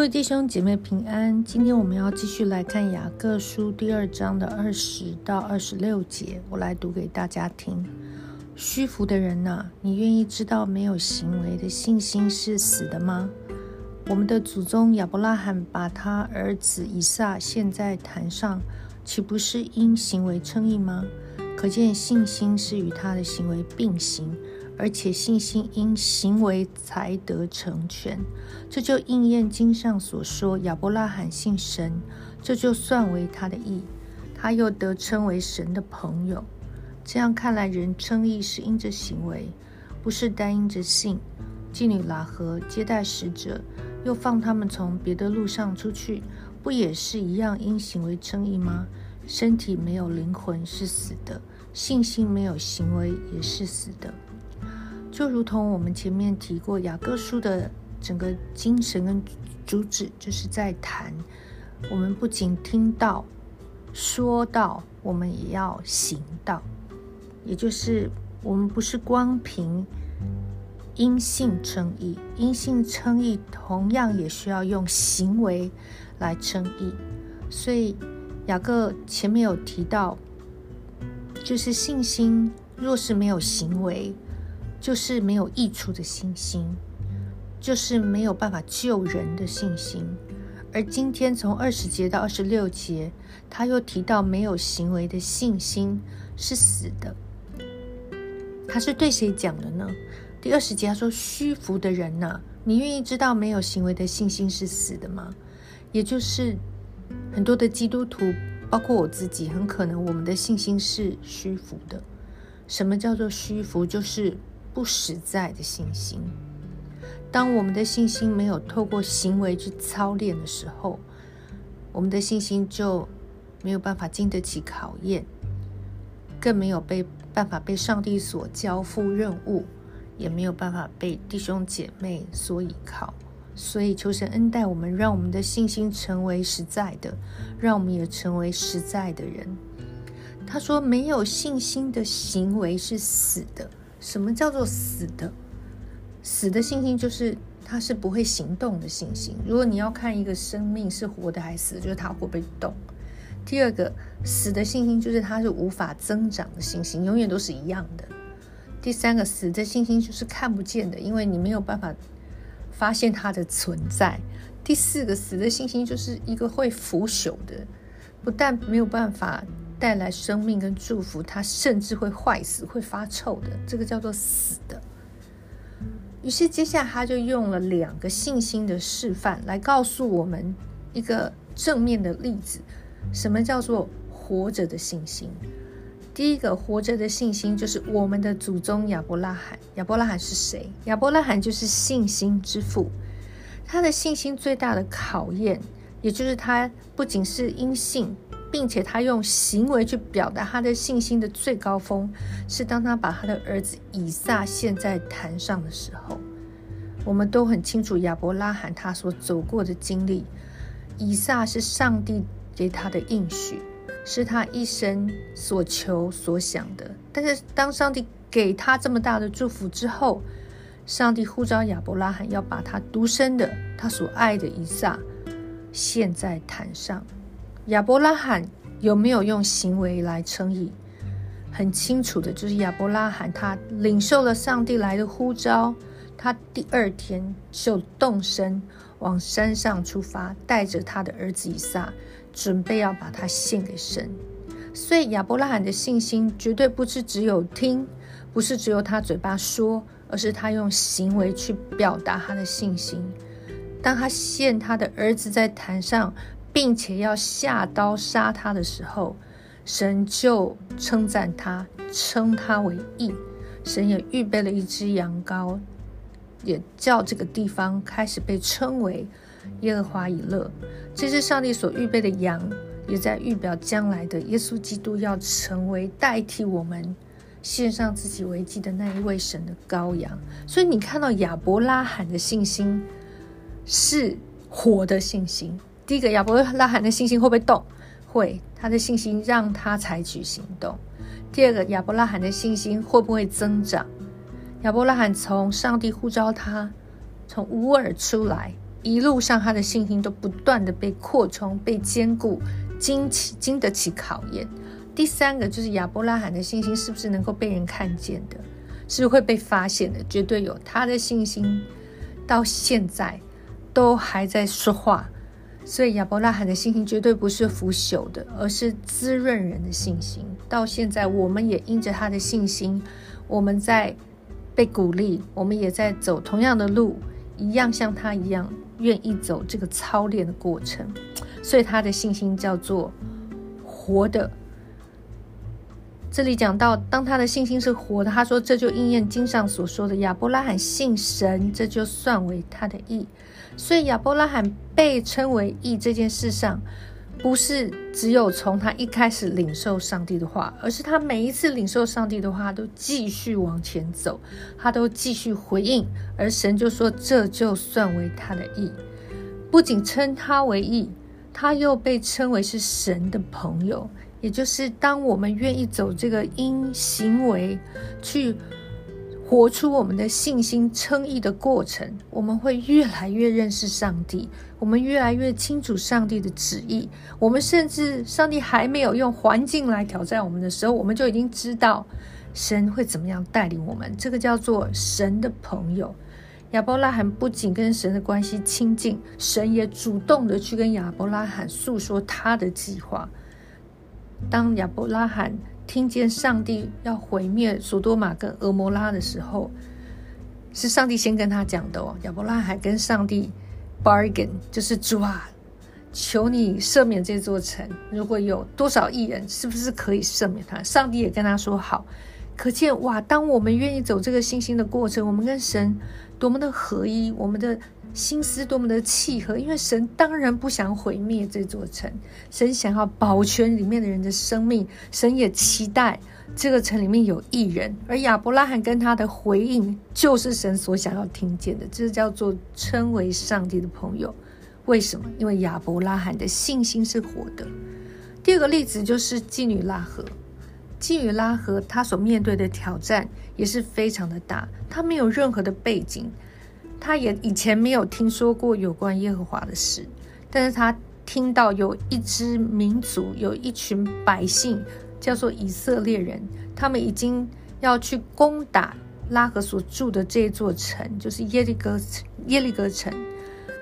各位弟兄姐妹平安，今天我们要继续来看雅各书第二章的二十到二十六节，我来读给大家听。虚浮的人呐，你愿意知道没有行为的信心是死的吗？我们的祖宗亚伯拉罕把他儿子以撒献在坛上，岂不是因行为称义吗？可见信心是与他的行为并行。而且信心因行为才得成全，这就应验经上所说：亚伯拉罕信神，这就算为他的义，他又得称为神的朋友。这样看来，人称义是因着行为，不是单因着信。妓女拉合接待使者，又放他们从别的路上出去，不也是一样因行为称义吗？身体没有灵魂是死的，信心没有行为也是死的。就如同我们前面提过，雅各书的整个精神跟主旨，就是在谈我们不仅听到、说到，我们也要行道，也就是我们不是光凭因信称义，因信称义同样也需要用行为来称义。所以雅各前面有提到，就是信心若是没有行为。就是没有益处的信心，就是没有办法救人的信心。而今天从二十节到二十六节，他又提到没有行为的信心是死的。他是对谁讲的呢？第二十节他说：“虚浮的人呐，你愿意知道没有行为的信心是死的吗？”也就是很多的基督徒，包括我自己，很可能我们的信心是虚浮的。什么叫做虚浮？就是。不实在的信心。当我们的信心没有透过行为去操练的时候，我们的信心就没有办法经得起考验，更没有被办法被上帝所交付任务，也没有办法被弟兄姐妹所依靠。所以，求神恩待我们，让我们的信心成为实在的，让我们也成为实在的人。他说：“没有信心的行为是死的。”什么叫做死的？死的信心就是它是不会行动的信心。如果你要看一个生命是活的还是死，就是它会不会动。第二个死的信心就是它是无法增长的信心，永远都是一样的。第三个死的信心就是看不见的，因为你没有办法发现它的存在。第四个死的信心就是一个会腐朽的，不但没有办法。带来生命跟祝福，它甚至会坏死、会发臭的，这个叫做死的。于是，接下来他就用了两个信心的示范来告诉我们一个正面的例子：什么叫做活着的信心？第一个活着的信心就是我们的祖宗亚伯拉罕。亚伯拉罕是谁？亚伯拉罕就是信心之父。他的信心最大的考验，也就是他不仅是因信。并且他用行为去表达他的信心的最高峰，是当他把他的儿子以撒献在坛上的时候。我们都很清楚亚伯拉罕他所走过的经历。以撒是上帝给他的应许，是他一生所求所想的。但是当上帝给他这么大的祝福之后，上帝呼召亚伯拉罕要把他独生的他所爱的以撒献在坛上。亚伯拉罕有没有用行为来称义？很清楚的，就是亚伯拉罕他领受了上帝来的呼召，他第二天就动身往山上出发，带着他的儿子以撒，准备要把他献给神。所以亚伯拉罕的信心绝对不是只有听，不是只有他嘴巴说，而是他用行为去表达他的信心。当他献他的儿子在坛上。并且要下刀杀他的时候，神就称赞他，称他为义。神也预备了一只羊羔，也叫这个地方开始被称为耶和华以勒。这是上帝所预备的羊，也在预表将来的耶稣基督要成为代替我们献上自己为祭的那一位神的羔羊。所以你看到亚伯拉罕的信心是活的信心。第一个亚伯拉罕的信心会不会动？会，他的信心让他采取行动。第二个亚伯拉罕的信心会不会增长？亚伯拉罕从上帝呼召他从乌尔出来，一路上他的信心都不断的被扩充、被坚固、经起经得起考验。第三个就是亚伯拉罕的信心是不是能够被人看见的，是会被发现的，绝对有他的信心，到现在都还在说话。所以亚伯拉罕的信心绝对不是腐朽的，而是滋润人的信心。到现在，我们也因着他的信心，我们在被鼓励，我们也在走同样的路，一样像他一样愿意走这个操练的过程。所以他的信心叫做活的。这里讲到，当他的信心是活的，他说这就应验经上所说的：亚伯拉罕信神，这就算为他的义。所以亚伯拉罕被称为义这件事上，不是只有从他一开始领受上帝的话，而是他每一次领受上帝的话，都继续往前走，他都继续回应，而神就说这就算为他的义。不仅称他为义，他又被称为是神的朋友。也就是当我们愿意走这个因行为去活出我们的信心称义的过程，我们会越来越认识上帝，我们越来越清楚上帝的旨意。我们甚至上帝还没有用环境来挑战我们的时候，我们就已经知道神会怎么样带领我们。这个叫做神的朋友。亚伯拉罕不仅跟神的关系亲近，神也主动的去跟亚伯拉罕诉说他的计划。当亚伯拉罕听见上帝要毁灭索多玛跟俄摩拉的时候，是上帝先跟他讲的哦。亚伯拉罕跟上帝 bargain，就是主啊，求你赦免这座城。如果有多少艺人，是不是可以赦免他？上帝也跟他说好。可见哇，当我们愿意走这个信心的过程，我们跟神多么的合一，我们的。心思多么的契合，因为神当然不想毁灭这座城，神想要保全里面的人的生命，神也期待这个城里面有艺人，而亚伯拉罕跟他的回应就是神所想要听见的，这叫做称为上帝的朋友。为什么？因为亚伯拉罕的信心是活的。第二个例子就是妓女拉合，妓女拉合她所面对的挑战也是非常的大，她没有任何的背景。他也以前没有听说过有关耶和华的事，但是他听到有一支民族，有一群百姓叫做以色列人，他们已经要去攻打拉合所住的这座城，就是耶利哥耶利哥城。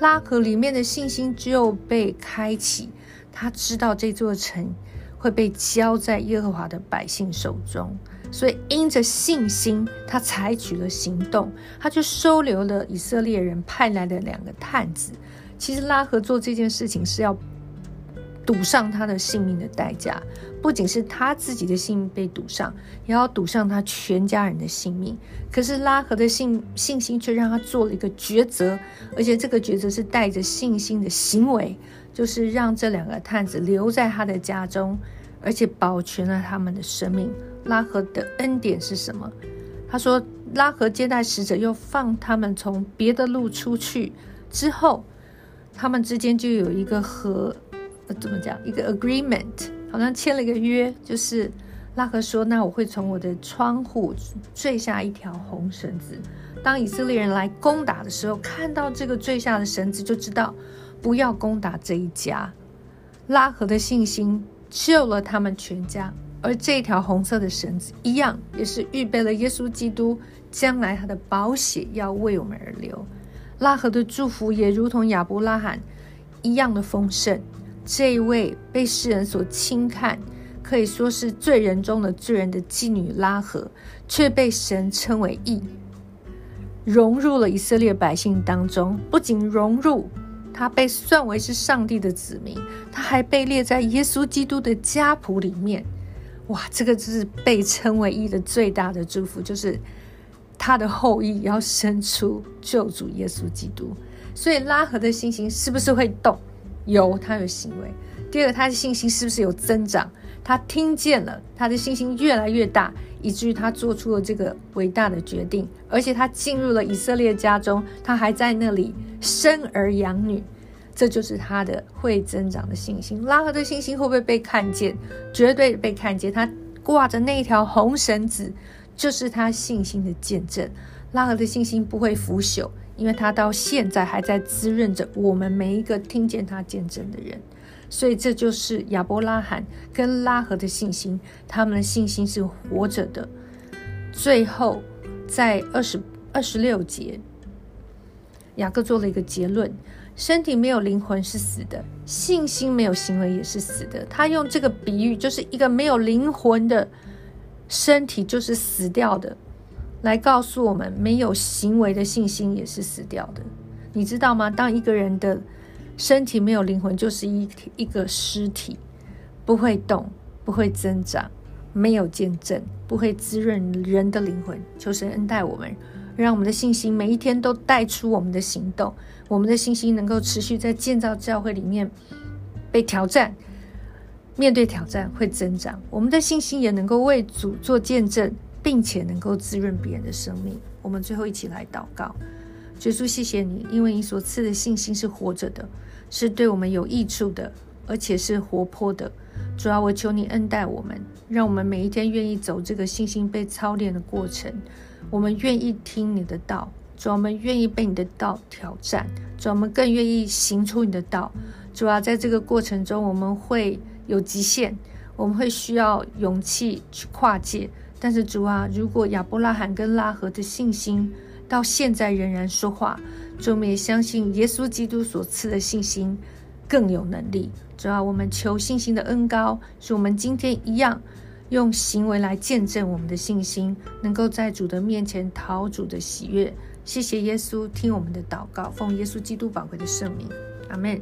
拉合里面的信心就被开启，他知道这座城会被交在耶和华的百姓手中。所以，因着信心，他采取了行动，他就收留了以色列人派来的两个探子。其实，拉合做这件事情是要赌上他的性命的代价，不仅是他自己的性命被赌上，也要赌上他全家人的性命。可是，拉合的信信心却让他做了一个抉择，而且这个抉择是带着信心的行为，就是让这两个探子留在他的家中，而且保全了他们的生命。拉合的恩典是什么？他说，拉合接待使者，又放他们从别的路出去之后，他们之间就有一个和怎么讲？一个 agreement，好像签了一个约，就是拉合说：“那我会从我的窗户坠下一条红绳子，当以色列人来攻打的时候，看到这个坠下的绳子，就知道不要攻打这一家。”拉合的信心救了他们全家。而这条红色的绳子一样，也是预备了耶稣基督将来他的宝血要为我们而流。拉合的祝福也如同亚伯拉罕一样的丰盛。这一位被世人所轻看，可以说是罪人中的罪人的妓女拉合，却被神称为义，融入了以色列百姓当中。不仅融入，他被算为是上帝的子民，他还被列在耶稣基督的家谱里面。哇，这个就是被称为义的最大的祝福，就是他的后裔要生出救主耶稣基督。所以拉合的信心是不是会动？有，他有行为。第二个，他的信心是不是有增长？他听见了，他的信心越来越大，以至于他做出了这个伟大的决定，而且他进入了以色列家中，他还在那里生儿养女。这就是他的会增长的信心。拉合的信心会不会被看见？绝对被看见。他挂着那条红绳子，就是他信心的见证。拉合的信心不会腐朽，因为他到现在还在滋润着我们每一个听见他见证的人。所以这就是亚伯拉罕跟拉合的信心，他们的信心是活着的。最后，在二十二十六节，雅各做了一个结论：身体没有灵魂是死的，信心没有行为也是死的。他用这个比喻，就是一个没有灵魂的身体就是死掉的，来告诉我们，没有行为的信心也是死掉的。你知道吗？当一个人的身体没有灵魂，就是一一个尸体，不会动，不会增长。没有见证，不会滋润人的灵魂。求神恩待我们，让我们的信心每一天都带出我们的行动。我们的信心能够持续在建造教会里面被挑战，面对挑战会增长。我们的信心也能够为主做见证，并且能够滋润别人的生命。我们最后一起来祷告：耶稣，谢谢你，因为你所赐的信心是活着的，是对我们有益处的，而且是活泼的。主要我求你恩待我们，让我们每一天愿意走这个信心被操练的过程。我们愿意听你的道，主我们愿意被你的道挑战，主我们更愿意行出你的道。主要在这个过程中，我们会有极限，我们会需要勇气去跨界。但是主啊，如果亚伯拉罕跟拉合的信心到现在仍然说话，主我们也相信耶稣基督所赐的信心。更有能力，主要我们求信心的恩高，使我们今天一样用行为来见证我们的信心，能够在主的面前讨主的喜悦。谢谢耶稣，听我们的祷告，奉耶稣基督宝贵的圣名，阿门。